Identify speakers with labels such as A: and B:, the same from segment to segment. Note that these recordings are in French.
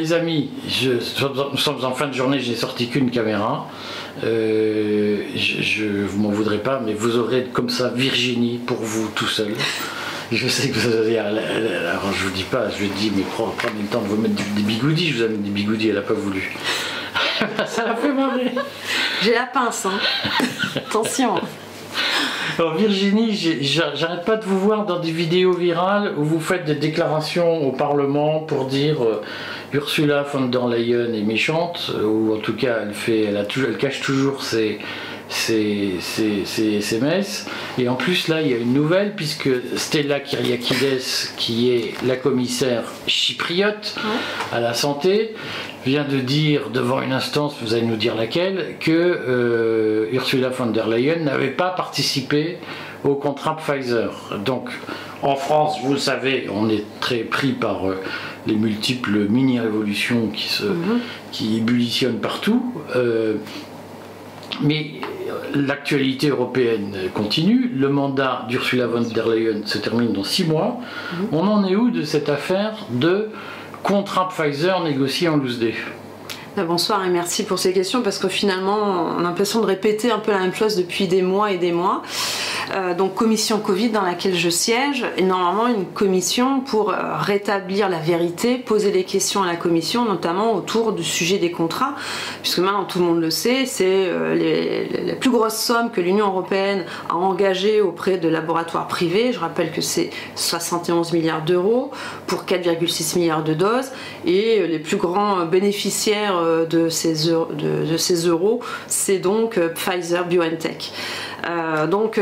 A: Mes amis, je, nous sommes en fin de journée, j'ai sorti qu'une caméra. Euh, je, vous m'en voudrez pas, mais vous aurez comme ça Virginie pour vous tout seul. Je sais que vous avez. Alors je vous dis pas, je dis, mais prenez le temps de vous mettre des bigoudis. Je vous amène des bigoudis, elle a pas voulu. ça l'a fait marrer.
B: J'ai la pince, hein. Attention.
A: Alors Virginie, j'arrête pas de vous voir dans des vidéos virales où vous faites des déclarations au Parlement pour dire euh, Ursula von der Leyen est méchante, ou en tout cas elle, fait, elle, a elle cache toujours ses, ses, SMS. Et en plus, là, il y a une nouvelle, puisque Stella Kyriakides, qui est la commissaire chypriote à la santé, vient de dire devant une instance, vous allez nous dire laquelle, que euh, Ursula von der Leyen n'avait pas participé au contrat Pfizer. Donc, en France, vous le savez, on est très pris par euh, les multiples mini-révolutions qui, se, mhm. qui ébullitionnent partout. Euh, mais l'actualité européenne continue. Le mandat d'Ursula von der Leyen se termine dans six mois. Mhm. On en est où de cette affaire de contrat Pfizer négocié en loose day
B: ah, bonsoir et merci pour ces questions parce que finalement on a l'impression de répéter un peu la même chose depuis des mois et des mois. Euh, donc commission Covid dans laquelle je siège et normalement une commission pour euh, rétablir la vérité, poser des questions à la commission, notamment autour du sujet des contrats, puisque maintenant tout le monde le sait, c'est euh, la plus grosse somme que l'Union européenne a engagée auprès de laboratoires privés. Je rappelle que c'est 71 milliards d'euros pour 4,6 milliards de doses et les plus grands bénéficiaires de ces, de ces euros, c'est donc Pfizer BioNTech. Donc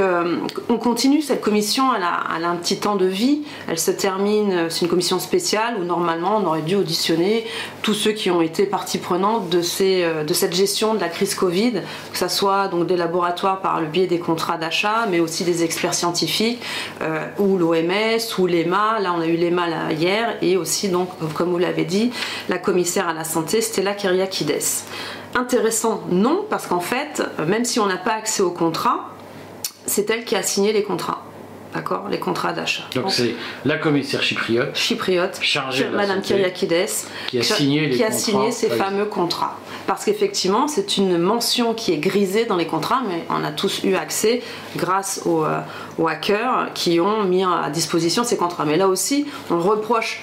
B: on continue, cette commission, elle a, un petit temps de vie, elle se termine, c'est une commission spéciale où normalement on aurait dû auditionner tous ceux qui ont été partie prenante de, euh, cette gestion de la crise Covid, que ce soit donc des laboratoires par le biais des contrats d'achat, mais aussi des experts scientifiques, ou l'OMS, ou l'EMA, là on a eu l'EMA hier, et aussi donc, comme vous l'avez dit, la commissaire à la santé, Stella Kyriakides. Intéressant, non, parce qu'en fait, même si on n'a pas accès au contrat, c'est elle qui a signé les contrats. D'accord Les contrats d'achat.
A: Donc c'est la commissaire chypriote.
B: Chypriote, chargée de Madame Kyriakides,
A: qui a signé,
B: qui a signé ces fameux contrats. Parce qu'effectivement, c'est une mention qui est grisée dans les contrats, mais on a tous eu accès grâce aux, euh, aux hackers qui ont mis à disposition ces contrats. Mais là aussi, on reproche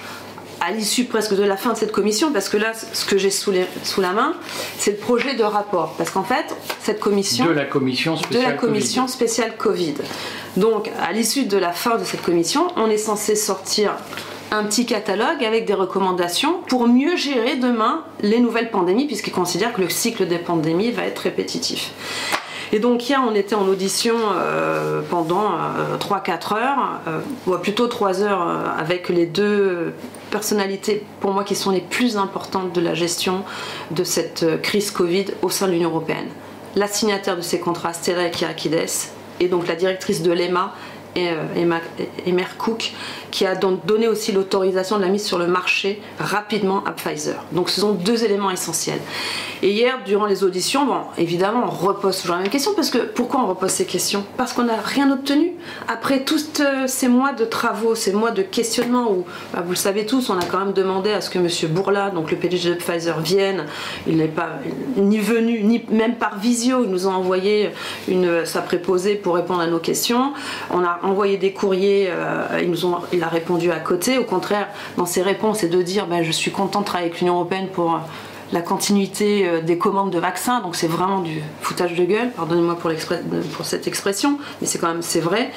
B: à l'issue presque de la fin de cette commission, parce que là, ce que j'ai sous, sous, la main, c'est le projet de rapport. Parce qu'en fait, cette commission.
A: De la commission spéciale.
B: De la commission
A: COVID.
B: spéciale Covid. Donc, à l'issue de la fin de cette commission, on est censé sortir un petit catalogue avec des recommandations pour mieux gérer demain les nouvelles pandémies, puisqu'ils considèrent que le cycle des pandémies va être répétitif. Et donc hier, on était en audition euh, pendant 3-4 euh, heures, euh, ou plutôt 3 heures avec les deux personnalités, pour moi, qui sont les plus importantes de la gestion de cette crise Covid au sein de l'Union européenne. La signataire de ces contrats, Stella Kyriakides, et donc la directrice de l'EMA, Emer Cook, qui a donc donné aussi l'autorisation de la mise sur le marché rapidement à Pfizer. Donc ce sont deux éléments essentiels. Et hier, durant les auditions, bon, évidemment, on repose toujours la même question parce que pourquoi on repose ces questions? Parce qu'on n'a rien obtenu. Après tous euh, ces mois de travaux, ces mois de questionnement où, bah, vous le savez tous, on a quand même demandé à ce que M. Bourla, donc le PDG de Pfizer, vienne. Il n'est pas ni venu, ni même par visio. Ils nous ont envoyé sa préposée pour répondre à nos questions. On a envoyé des courriers. Euh, il répondu à côté. Au contraire, dans ses réponses, c'est de dire ben, je suis content de travailler avec l'Union européenne pour euh, la continuité euh, des commandes de vaccins. Donc c'est vraiment du foutage de gueule. Pardonnez-moi pour, pour, cette expression, mais c'est quand même vrai.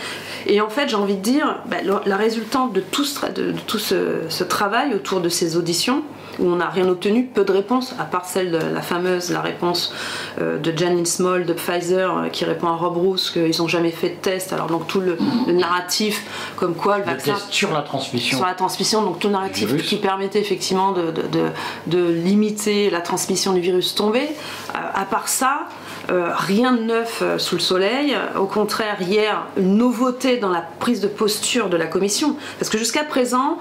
B: Et en fait, j'ai envie de dire ben, la résultante de, tout ce, travail autour de ces auditions où on n'a rien obtenu, peu de réponses, à part celle de la fameuse, la réponse euh, de Janine Small de Pfizer euh, qui répond à Rob Roos qu'ils n'ont jamais fait de test. Alors donc tout le, narratif comme quoi le vaccin...
A: sur la transmission.
B: Sur la transmission, donc tout le narratif qui permettait effectivement de, de, limiter la transmission du virus tombé. Euh, à part ça, rien de neuf sous le soleil. Au contraire, hier, une nouveauté dans la prise de posture de la Commission. Parce que jusqu'à présent,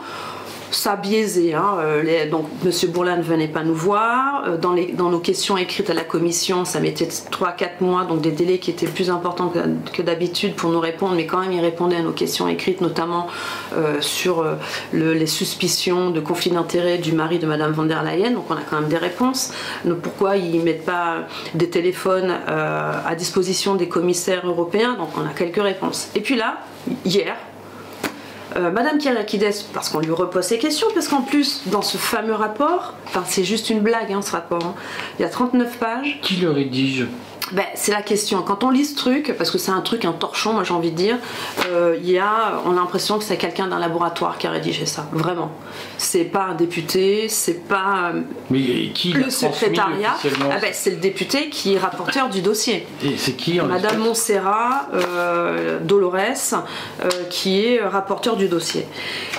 B: ça a. Hein. Euh, donc, M. Bourla ne venait pas nous voir. Euh, dans, nos questions écrites à la commission, ça mettait 3-4 mois, donc des délais qui étaient plus importants que, d'habitude pour nous répondre, mais quand même, il répondait à nos questions écrites, notamment euh, sur les suspicions de conflit d'intérêt du mari de Mme von der Leyen. Donc, on a quand même des réponses. Pourquoi ils ne mettent pas des téléphones à disposition des commissaires européens? Donc, on a quelques réponses. Et puis là, hier, euh, Madame Kyriakides, parce qu'on lui repose ses questions, parce qu'en plus, dans ce fameux rapport, enfin c'est juste une blague hein, ce rapport, hein, il y a 39 pages.
A: Qui le rédige?
B: Ben, c'est la question. Quand on lit ce truc, parce que c'est un truc, un torchon, moi j'ai envie de dire, euh, y a, on a l'impression que c'est quelqu'un d'un laboratoire qui a rédigé ça. Vraiment. C'est pas un député, c'est pas
A: euh, Mais qui
B: le secrétariat? Ah ben, c'est le député qui est rapporteur du dossier.
A: Et c'est qui
B: Madame Montserrat euh, Dolores, euh, qui est rapporteur du dossier.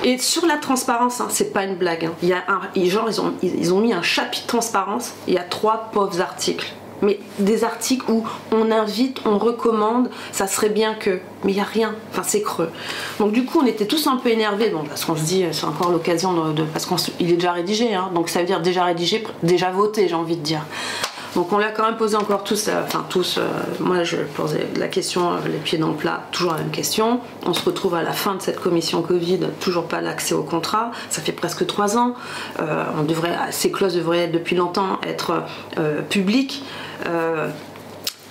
B: Et sur la transparence, hein, c'est pas une blague. Hein. Y a un, genre, ils ont, ils ont mis un chapitre transparence, il y a trois pauvres articles mais des articles où on invite, on recommande, ça serait bien que, mais il n'y a rien, enfin c'est creux. Donc du coup on était tous un peu énervés, bon, parce qu'on se dit c'est encore l'occasion de, parce qu'il est déjà rédigé, hein, donc ça veut dire déjà rédigé, déjà voté j'ai envie de dire. Donc on l'a quand même posé encore tous, euh, enfin tous, euh, moi je posais la question, euh, les pieds dans le plat, toujours la même question. On se retrouve à la fin de cette commission Covid, toujours pas l'accès au contrat, ça fait presque trois ans. on devrait, ces clauses devraient depuis longtemps être publiques.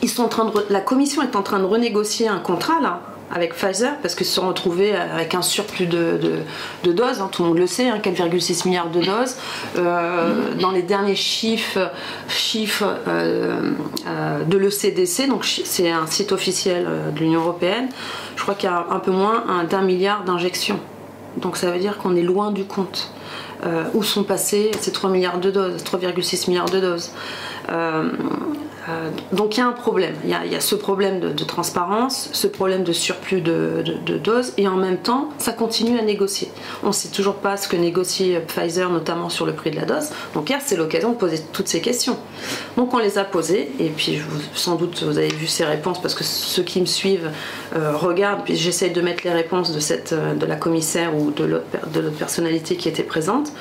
B: ils sont en train de, la commission est en train de renégocier un contrat là avec Pfizer parce qu'ils se sont retrouvés avec un surplus de, doses, hein, tout le monde le sait, 4,6 hein, milliards de doses. Euh, dans les derniers chiffres, euh, euh, de l'ECDC, donc c'est un site officiel de l'Union Européenne, je crois qu'il y a un peu moins d'un milliard d'injections. Donc ça veut dire qu'on est loin du compte. où sont passés ces 3 milliards de doses, 3,6 milliards de doses donc il y a un problème. Il y a, ce problème de, transparence, ce problème de surplus de, doses, et en même temps, ça continue à négocier. On ne sait toujours pas ce que négocie Pfizer, notamment sur le prix de la dose. Donc hier, c'est l'occasion de poser toutes ces questions. Donc on les a posées, et puis sans doute vous avez vu ces réponses, parce que ceux qui me suivent euh, regardent, puis j'essaye de mettre les réponses de, euh, de la commissaire ou de l'autre personnalité qui était présente.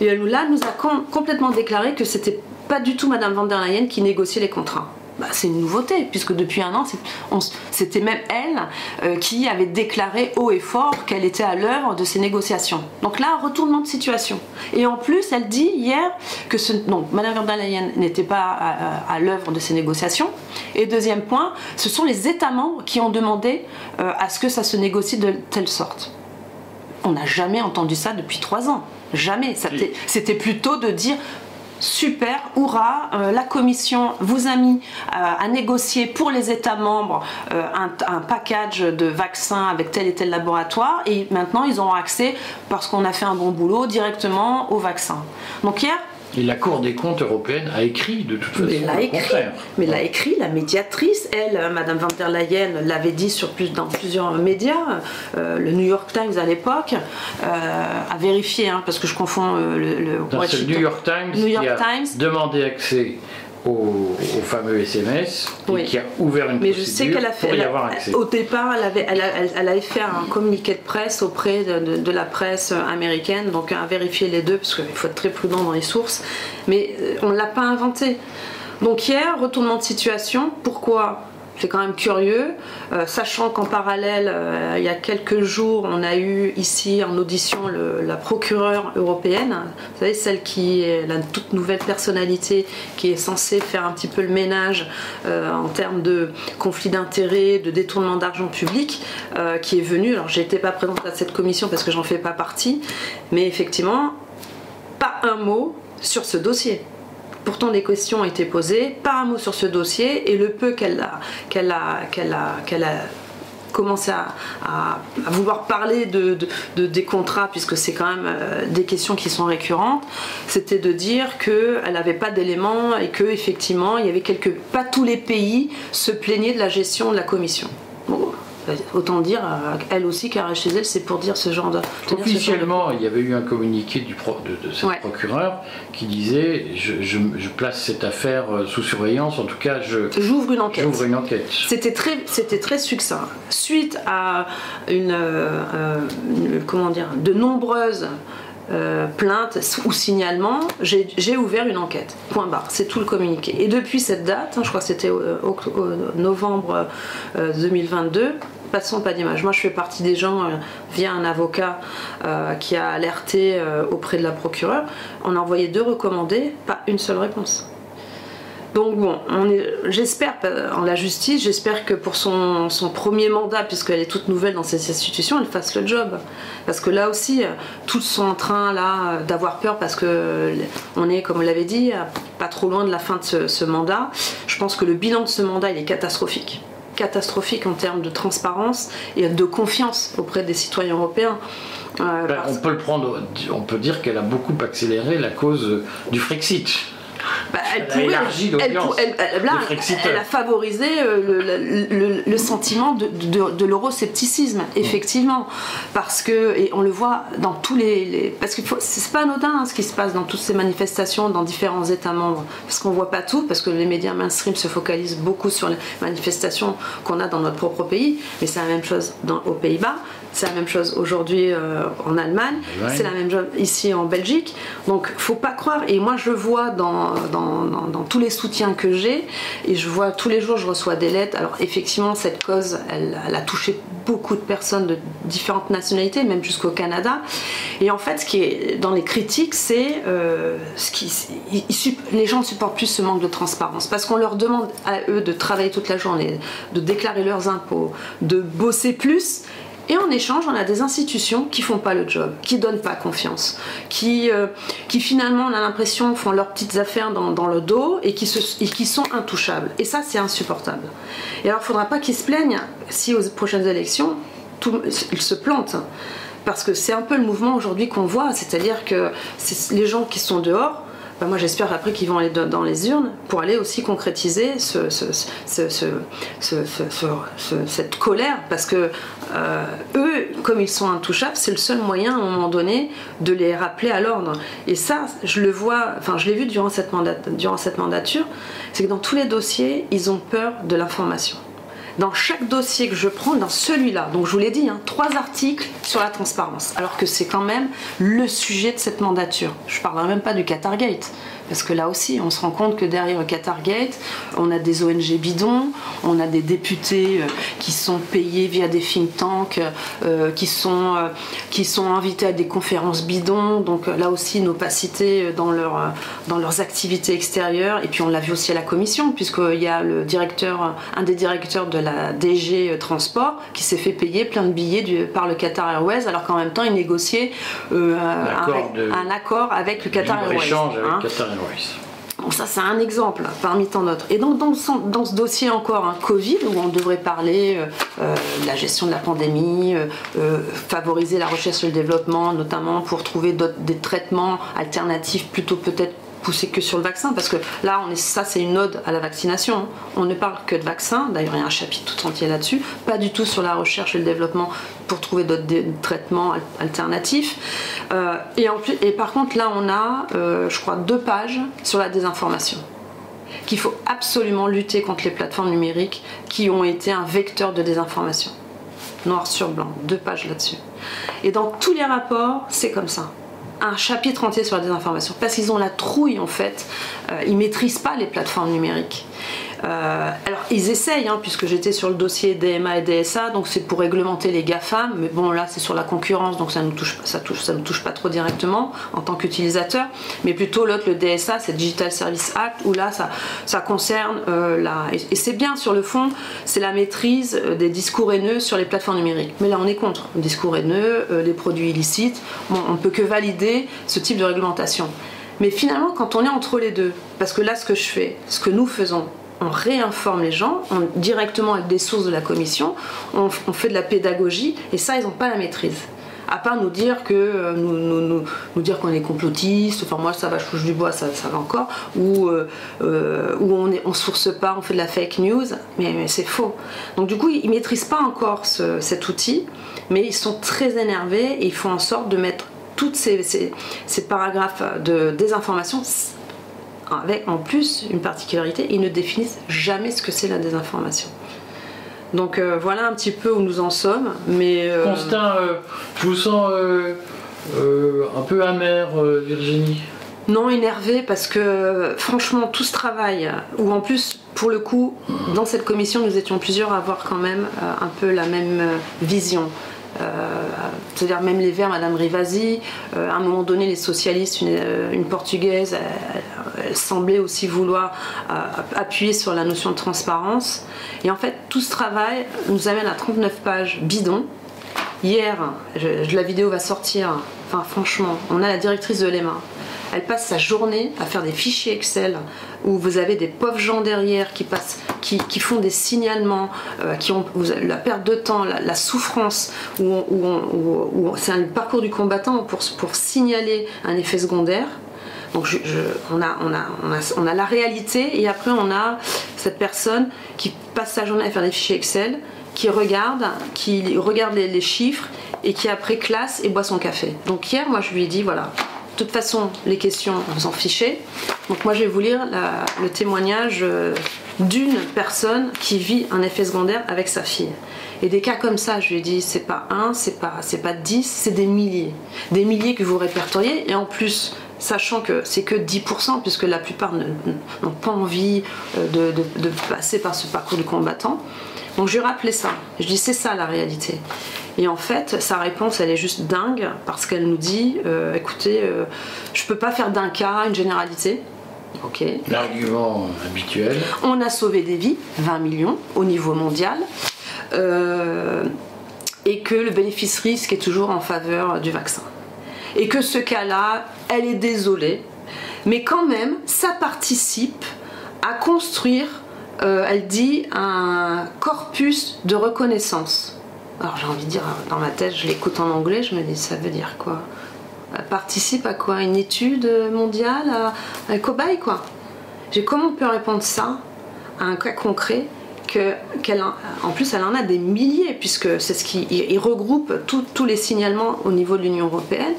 B: Et elle nous a complètement déclaré que c'était pas du tout Madame van der Leyen qui négociait les contrats. Bah, c'est une nouveauté, puisque depuis un an, c'était même elle euh, qui avait déclaré haut et fort qu'elle était à l'œuvre de ces négociations. Donc là, retournement de situation. Et en plus, elle dit hier que ce, donc, Madame van der Leyen n'était pas à, l'œuvre de ces négociations. Et deuxième point, ce sont les États membres qui ont demandé euh, à ce que ça se négocie de telle sorte. On n'a jamais entendu ça depuis trois ans. Jamais. C'était plutôt de dire super, hurrah, euh, la Commission vous a mis euh, à négocier pour les États membres euh, un, package de vaccins avec tel et tel laboratoire et maintenant ils auront accès, parce qu'on a fait un bon boulot, directement aux vaccins. Donc hier,
A: et la Cour des comptes européenne a écrit de toute façon.
B: Mais l'a écrit, mais l'a écrit la médiatrice, elle, Madame van der Leyen, l'avait dit sur plus, dans plusieurs médias. Euh, le New York Times à l'époque euh, a vérifié, hein, parce que je confonds euh, le, le,
A: le New York Times New York qui a Times. demandé accès au, fameux SMS qui a ouvert une Mais je sais qu'elle a fait, pour y avoir accès.
B: Au départ, elle avait, elle, avait fait un communiqué de presse auprès de, la presse américaine, donc à vérifier les deux, parce qu'il faut être très prudent dans les sources. Mais euh, on ne l'a pas inventé. Donc hier, retournement de situation. Pourquoi c'est quand même curieux, euh, sachant qu'en parallèle, euh, il y a quelques jours, on a eu ici en audition la procureure européenne, vous savez, celle qui est la toute nouvelle personnalité qui est censée faire un petit peu le ménage euh, en termes de conflit d'intérêts, de détournement d'argent public, qui est venue. Alors, j'étais pas présente à cette commission parce que j'en fais pas partie, mais effectivement, pas un mot sur ce dossier. Pourtant, des questions ont été posées, pas un mot sur ce dossier, et le peu qu'elle a, qu'elle à, vouloir parler de, des contrats, puisque c'est quand même euh, des questions qui sont récurrentes, c'était de dire qu'elle n'avait pas d'éléments et que effectivement il y avait quelques pas tous les pays se plaignaient de la gestion de la commission. Autant dire, euh, elle aussi, car chez elle, c'est pour dire ce genre de.
A: Officiellement, il y avait eu un communiqué du de, cette procureur qui disait je, place cette affaire euh, sous surveillance, en tout cas, je.
B: J'ouvre une enquête.
A: J'ouvre une enquête.
B: C'était très, c'était très succinct. Suite à une, euh, comment dire, de nombreuses euh, plainte ou signalement, j'ai ouvert une enquête. Point barre. C'est tout le communiqué. Et depuis cette date, hein, je crois que c'était au, novembre 2022, pas de son, pas d'image. Moi, je fais partie des gens, via un avocat qui a alerté auprès de la procureure, on a envoyé deux recommandés, pas une seule réponse. Donc bon, j'espère en la justice, j'espère que pour son, premier mandat, puisqu'elle est toute nouvelle dans cette institution, elle fasse le job. Parce que là aussi, tous sont en train là d'avoir peur parce que on est, comme on l'avait dit, pas trop loin de la fin de ce, mandat. Je pense que le bilan de ce mandat, il est catastrophique catastrophique en termes de transparence et de confiance auprès des citoyens européens.
A: Euh, ben, on peut le prendre, on peut dire qu'elle a beaucoup accéléré la cause du Frexit.
B: Bah, elle, pourrait, elle, a favorisé euh, le, sentiment de, l'euroscepticisme, effectivement. Parce que, et on le voit dans tous les. parce que c'est pas anodin hein, ce qui se passe dans toutes ces manifestations dans différents États membres. Parce qu'on voit pas tout, parce que les médias mainstream se focalisent beaucoup sur les manifestations qu'on a dans notre propre pays. Mais c'est la même chose dans, aux Pays-Bas, c'est la même chose aujourd'hui euh, en Allemagne, c'est la même chose ici en Belgique. Donc faut pas croire, et moi je vois dans, dans, tous les soutiens que j'ai, et je vois tous les jours, je reçois des lettres. Alors effectivement, cette cause, elle, a touché beaucoup de personnes de différentes nationalités, même jusqu'au Canada. Et en fait, ce qui est dans les critiques, c'est euh, ce qui, les gens supportent plus ce manque de transparence, parce qu'on leur demande à eux de travailler toute la journée, de déclarer leurs impôts, de bosser plus et en échange, on a des institutions qui font pas le job, qui donnent pas confiance, qui, euh, qui finalement, on a l'impression, font leurs petites affaires dans, le dos et qui, sont intouchables. Et ça, c'est insupportable. Et alors, il faudra pas qu'ils se plaignent si aux prochaines élections, ils se plantent. Parce que c'est un peu le mouvement aujourd'hui qu'on voit, c'est-à-dire que les gens qui sont dehors, bah, moi j'espère après qu'ils vont aller dans les urnes pour aller aussi concrétiser cette colère parce que euh, eux, comme ils sont intouchables, c'est le seul moyen à un moment donné de les rappeler à l'ordre. Et ça, je le vois, enfin je l'ai vu durant durant cette mandature, c'est que dans tous les dossiers, ils ont peur de l'information dans chaque dossier que je prends, dans celui-là, donc je vous l'ai dit, hein, trois articles sur la transparence, alors que c'est quand même le sujet de cette mandature. Je ne parlerai même pas du Qatargate. Parce que là aussi, on se rend compte que derrière Qatargate, on a des ONG bidons, on a des députés euh, qui sont payés via des think tanks, euh, qui, sont, euh, qui sont invités à des conférences bidons. Donc là aussi, une opacité dans, leur, dans leurs activités extérieures. Et puis on l'a vu aussi à la commission, puisqu'il y a le directeur, un des directeurs de la DG Transport qui s'est fait payer plein de billets du, par le Qatar Airways, alors qu'en même temps, il négociait un, accord avec le Qatar Airways. Hein. Bon, ça, c'est un exemple parmi tant d'autres. Et donc, dans, ce dossier encore, un hein, Covid, où on devrait parler euh, euh, de la gestion de la pandémie, euh, favoriser la recherche et le développement, notamment pour trouver des traitements alternatifs plutôt peut-être pousser que sur le vaccin, parce que là, on est, ça, c'est une ode à la vaccination. Hein. On ne parle que de vaccin. D'ailleurs, il y a un chapitre tout entier là-dessus. Pas du tout sur la recherche et le développement pour trouver d'autres traitements alternatifs. Euh, et, en plus, et par contre, là, on a, euh, je crois, deux pages sur la désinformation qu'il faut absolument lutter contre les plateformes numériques qui ont été un vecteur de désinformation. Noir sur blanc, deux pages là-dessus. Et dans tous les rapports, c'est comme ça un chapitre entier sur la désinformation parce qu'ils ont la trouille en fait. Euh, ils maîtrisent pas les plateformes numériques. Euh, alors ils essayent, hein, puisque j'étais sur le dossier DMA et DSA, donc c'est pour réglementer les GAFAM, mais bon là c'est sur la concurrence, donc ça ne touche, touche, pas trop directement en tant qu'utilisateur, mais plutôt l'autre, le DSA, c'est Digital Service Act, où là ça, ça concerne euh. Et, c'est bien sur le fond, c'est la maîtrise des discours haineux sur les plateformes numériques. Mais là on est contre, discours haineux, les produits illicites, on ne peut que valider ce type de réglementation. Mais finalement, quand on est entre les deux, parce que là, ce que je fais, ce que nous faisons, on réinforme les gens directement avec des sources de la commission, on, fait de la pédagogie, et ça, ils n'ont pas la maîtrise. À part nous dire que euh, nous, dire qu'on est complotiste, enfin moi ça va, je touche du bois, ça, va encore, ou euh, euh, on ne source pas, on fait de la fake news, mais, c'est faux. Donc du coup ils maîtrisent pas encore cet outil, mais ils sont très énervés et ils font en sorte de mettre toutes ces, ces, paragraphes de désinformation avec en plus une particularité, ils ne définissent jamais ce que c'est la désinformation. Donc euh, voilà un petit peu où nous en sommes. Mais
A: euh, Constant, euh, je vous sens un peu amer, Virginie
B: non, énervé parce que franchement, tout ce travail, où en plus, pour le coup, dans cette commission, nous étions plusieurs à avoir quand même un peu la même vision. Euh, c'est-à-dire même les Verts, Madame Rivasi, euh, à un moment donné, les socialistes, une, euh, portugaise, semblait aussi vouloir appuyer sur la notion de transparence. Et en fait, tout ce travail nous amène à 39 pages bidon. Hier, la vidéo va sortir. Enfin, franchement, on a la directrice de l'EMA elle passe sa journée à faire des fichiers Excel où vous avez des pauvres gens derrière qui, passent, qui, font des signalements, euh, qui ont la perte de temps, la, souffrance, où, c'est un parcours du combattant pour, pour signaler un effet secondaire. Donc on, a, on, a, on, a, la réalité et après on a cette personne qui passe sa journée à faire des fichiers Excel, qui regarde, qui les chiffres et qui après classe et boit son café. Donc hier, moi je lui ai dit voilà, de toute façon, les questions, vous en fichez. Donc moi, je vais vous lire le témoignage euh, d'une personne qui vit un effet secondaire avec sa fille. Et des cas comme ça, je lui ai dit, c'est pas un, c'est pas, c'est pas dix, c'est des milliers. Des milliers que vous répertoriez. Et en plus, sachant que c'est que 10%, puisque la plupart n'ont pas envie euh, de, de, passer par ce parcours du combattant. Donc je lui ai rappelé ça. Je dis, c'est ça la réalité. Et en fait, sa réponse, elle est juste dingue parce qu'elle nous dit euh, écoutez, euh, je peux pas faire d'un cas une généralité.
A: Ok. L'argument habituel.
B: On a sauvé des vies, 20 millions au niveau mondial. Euh, et que le bénéfice-risque est toujours en faveur du vaccin. Et que ce cas-là, elle est désolée, mais quand même, ça participe à construire, elle dit, un corpus de reconnaissance. Alors j'ai envie de dire, dans ma tête, je l'écoute en anglais, je me dis, ça veut dire quoi? Participe à quoi? Une étude mondiale? À, un cobaye, quoi? J'ai, Comment on peut répondre ça à un cas concret que, en, plus, elle en a des milliers, puisque c'est ce qui regroupe tous les signalements au niveau de l'Union Européenne.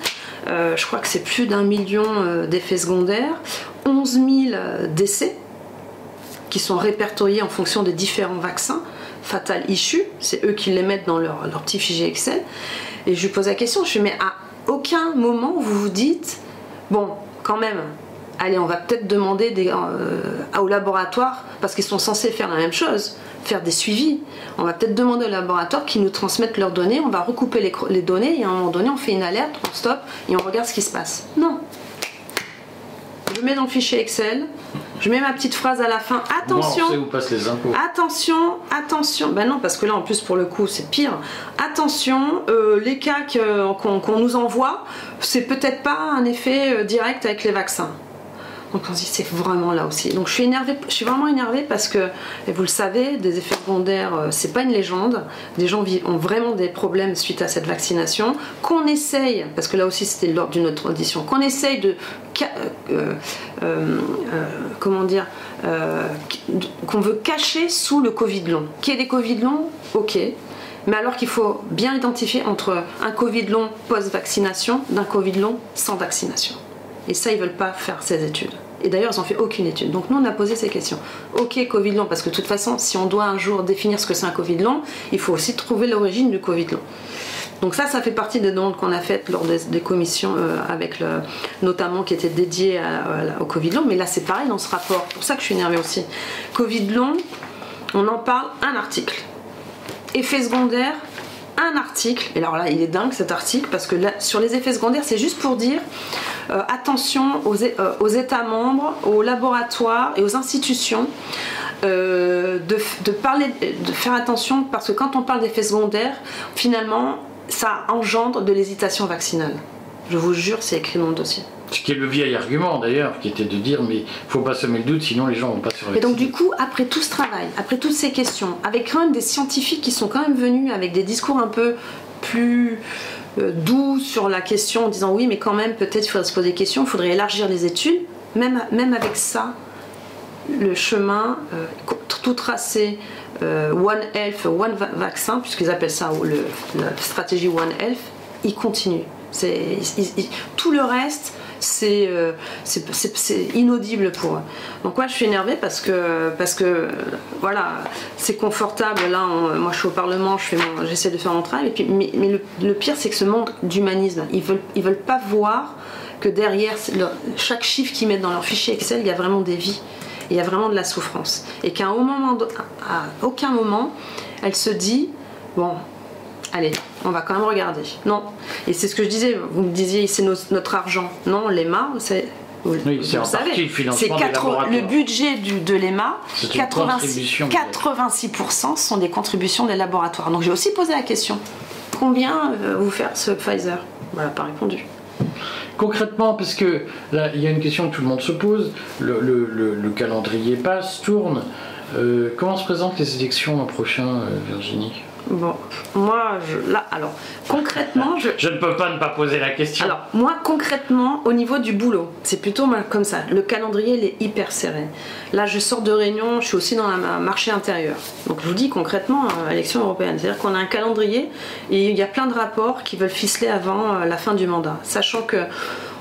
B: Euh, je crois que c'est plus d'un million euh, d'effets secondaires, 11 000 euh, décès qui sont répertoriés en fonction des différents vaccins fatal issue, c'est eux qui les mettent dans leur, petit fichier Excel. Et je lui pose la question, je lui mais à aucun moment vous vous dites, bon, quand même, allez, on va peut-être demander des, au laboratoire, parce qu'ils sont censés faire la même chose, faire des suivis. On va peut-être demander au laboratoire qu'ils nous transmettent leurs données, on va recouper les, les, données, et à un moment donné, on fait une alerte, on stop, et on regarde ce qui se passe. Non. Je mets dans le fichier Excel, je mets ma petite phrase à la fin. Attention.
A: où passent les impôts.
B: Attention, attention. Ben non, parce que là, en plus, pour le coup, c'est pire. Attention, euh, les cas qu'on nous envoie, c'est peut-être pas un effet euh, direct avec les vaccins. Donc on se dit c'est vraiment là aussi. Donc je suis énervée, je suis vraiment énervée parce que, et vous le savez, des effets secondaires, euh, c'est pas une légende. Des gens ont vraiment des problèmes suite à cette vaccination. Qu'on essaye, parce que là aussi c'était lors d'une autre audition, qu'on essaye de, euh, euh, comment dire, qu'on veut cacher sous le Covid long. Qu'il y ait des Covid longs, ok. Mais alors qu'il faut bien identifier entre un Covid long post-vaccination d'un Covid long sans vaccination. Et ça, ils veulent pas faire ces études. Et d'ailleurs, ils n'ont fait aucune étude. Donc nous, on a posé ces questions. Ok, Covid long, parce que de toute façon, si on doit un jour définir ce que c'est un Covid long, il faut aussi trouver l'origine du Covid long. Donc ça, ça fait partie des demandes qu'on a faites lors des, commissions, euh, avec le, notamment qui étaient dédiées au Covid long. Mais là, c'est pareil dans ce rapport. C'est pour ça que je suis énervée aussi. Covid long, on en parle un article. Effet secondaire, un article. Et alors là, il est dingue cet article parce que sur les effets secondaires, c'est juste pour dire euh, attention euh, aux, États membres, aux laboratoires et aux institutions. Euh, de, parler, de faire attention parce que quand on parle d'effets secondaires, finalement, ça engendre de l'hésitation vaccinale. Je vous jure, c'est écrit dans le dossier.
A: Ce qui est le vieil argument d'ailleurs, qui était de dire mais il faut pas semer le doute, sinon les gens vont pas sur
B: Et donc du coup, après tout ce travail, après toutes ces questions, avec quand même des scientifiques qui sont quand même venus avec des discours un peu plus euh, doux sur la question en disant oui mais quand même peut-être il faudrait se poser des questions, il faudrait élargir les études, même, même avec ça, le chemin euh, tout tracé euh, One Health, One Vaccin, puisqu'ils appellent ça la stratégie One Health, il continue. tout le reste, c'est inaudible pour eux. Donc moi je suis énervée parce que parce que voilà c'est confortable. Là moi je suis au Parlement j'essaie de faire mon travail. Et puis mais, le, pire c'est que ce manque d'humanisme ils veulent ils veulent pas voir que derrière chaque chiffre qu'ils mettent dans leur fichier Excel il y a vraiment des vies. Il y a vraiment de la souffrance. Et qu'à aucun moment elle se dit bon allez, on va quand même regarder. Non. Et c'est ce que je disais, vous me disiez, c'est notre argent. Non, l'EMA, c'est. Vous,
A: Oui, c'est
B: le
A: le
B: budget du- de l'EMA,
A: C'est une
B: 86%,
A: contribution.
B: 86% sont des contributions des laboratoires. Donc j'ai aussi posé la question combien euh, vous faire ce Pfizer? Voilà, pas répondu.
A: Concrètement, parce que là, il y a une question que tout le monde se pose, le, le- le- le calendrier passe, tourne. Euh, comment se présentent les élections l'an prochain, euh, Virginie?
B: Bon, moi, je, là, alors, concrètement, je,
A: Je ne peux pas ne pas poser la question.
B: Alors, moi, concrètement, au niveau du boulot, c'est plutôt mal comme ça. Le calendrier, il est hyper serré. Là, je sors de réunion, je suis aussi dans le marché intérieur. Donc, je vous dis concrètement, euh, élection européenne. C'est-à-dire qu'on a un calendrier et il y a plein de rapports qui veulent ficeler avant euh, la fin du mandat. Sachant que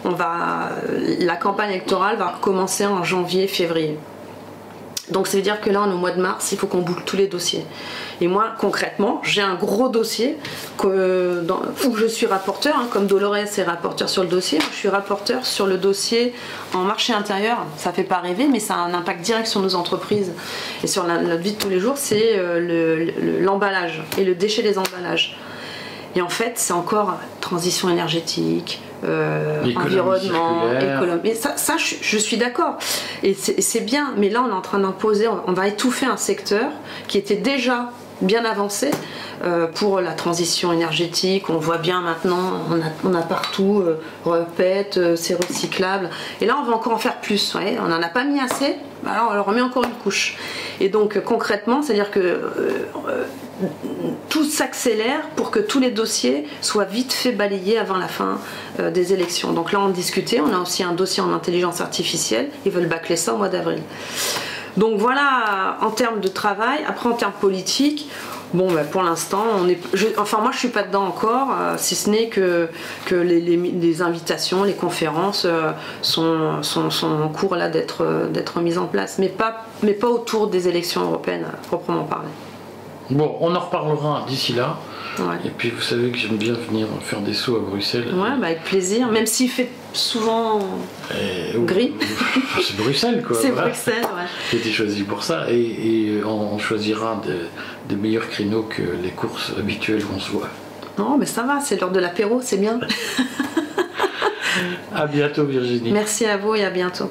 B: on va, la campagne électorale va recommencer en janvier, février. Donc ça veut dire que là, on est au mois de mars, il faut qu'on boucle tous les dossiers. Et moi, concrètement, j'ai un gros dossier que, où je suis rapporteur, hein, comme Dolores est rapporteur sur le dossier, je suis rapporteur sur le dossier en marché intérieur. Ça fait pas rêver, mais ça a un impact direct sur nos entreprises et sur la- notre vie de tous les jours, c'est euh, le- le- l'emballage et le déchet des emballages. Et en fait, c'est encore transition énergétique, euh, environnement, économie. Mais ça, ça, je, je suis d'accord. Et c'est bien. Mais là, on est en train d'imposer, on, on va étouffer un secteur qui était déjà bien avancé euh, pour la transition énergétique. On voit bien maintenant, on a, on a partout euh, repète, euh, c'est recyclable. Et là, on va encore en faire plus. voyez. on n'en a pas mis assez. Alors, on leur remet encore une couche. Et donc, concrètement, c'est-à-dire que tout s'accélère pour que tous les dossiers soient vite fait balayés avant la fin euh, des élections. Donc là, on discutait, on a aussi un dossier en intelligence artificielle, ils veulent bâcler ça au mois d'avril. Donc voilà, en termes de travail, après en termes politiques, bon, bah, pour l'instant, on je- enfin moi je suis pas dedans encore, euh, si ce n'est que, que les, invitations, les conférences euh, sont, sont, sont en cours là d'être euh, d'être mises en place, mais pas, mais pas autour des élections européennes proprement parler.
A: Bon, on en reparlera d'ici là.
B: Ouais.
A: Et puis vous savez que j'aime bien venir faire des sauts à Bruxelles.
B: Ouais, bah avec plaisir, même s'il fait souvent.
A: Et-
B: Gris.
A: C'est Bruxelles quoi.
B: C'est
A: voilà.
B: Bruxelles, ouais.
A: J'ai été choisi pour ça. Et, et on, on choisira des, des meilleurs créneaux que les courses habituelles qu'on se voit.
B: Non, mais ça va, c'est l'heure de l'apéro, c'est bien.
A: À bientôt Virginie.
B: Merci à vous et à bientôt.